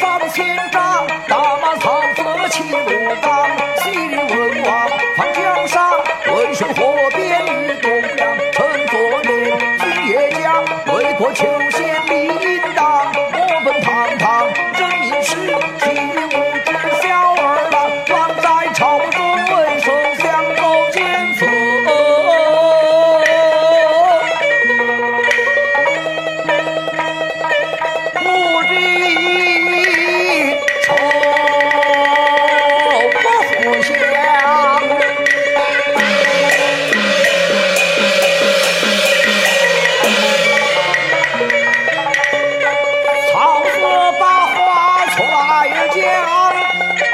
I was here. 话出来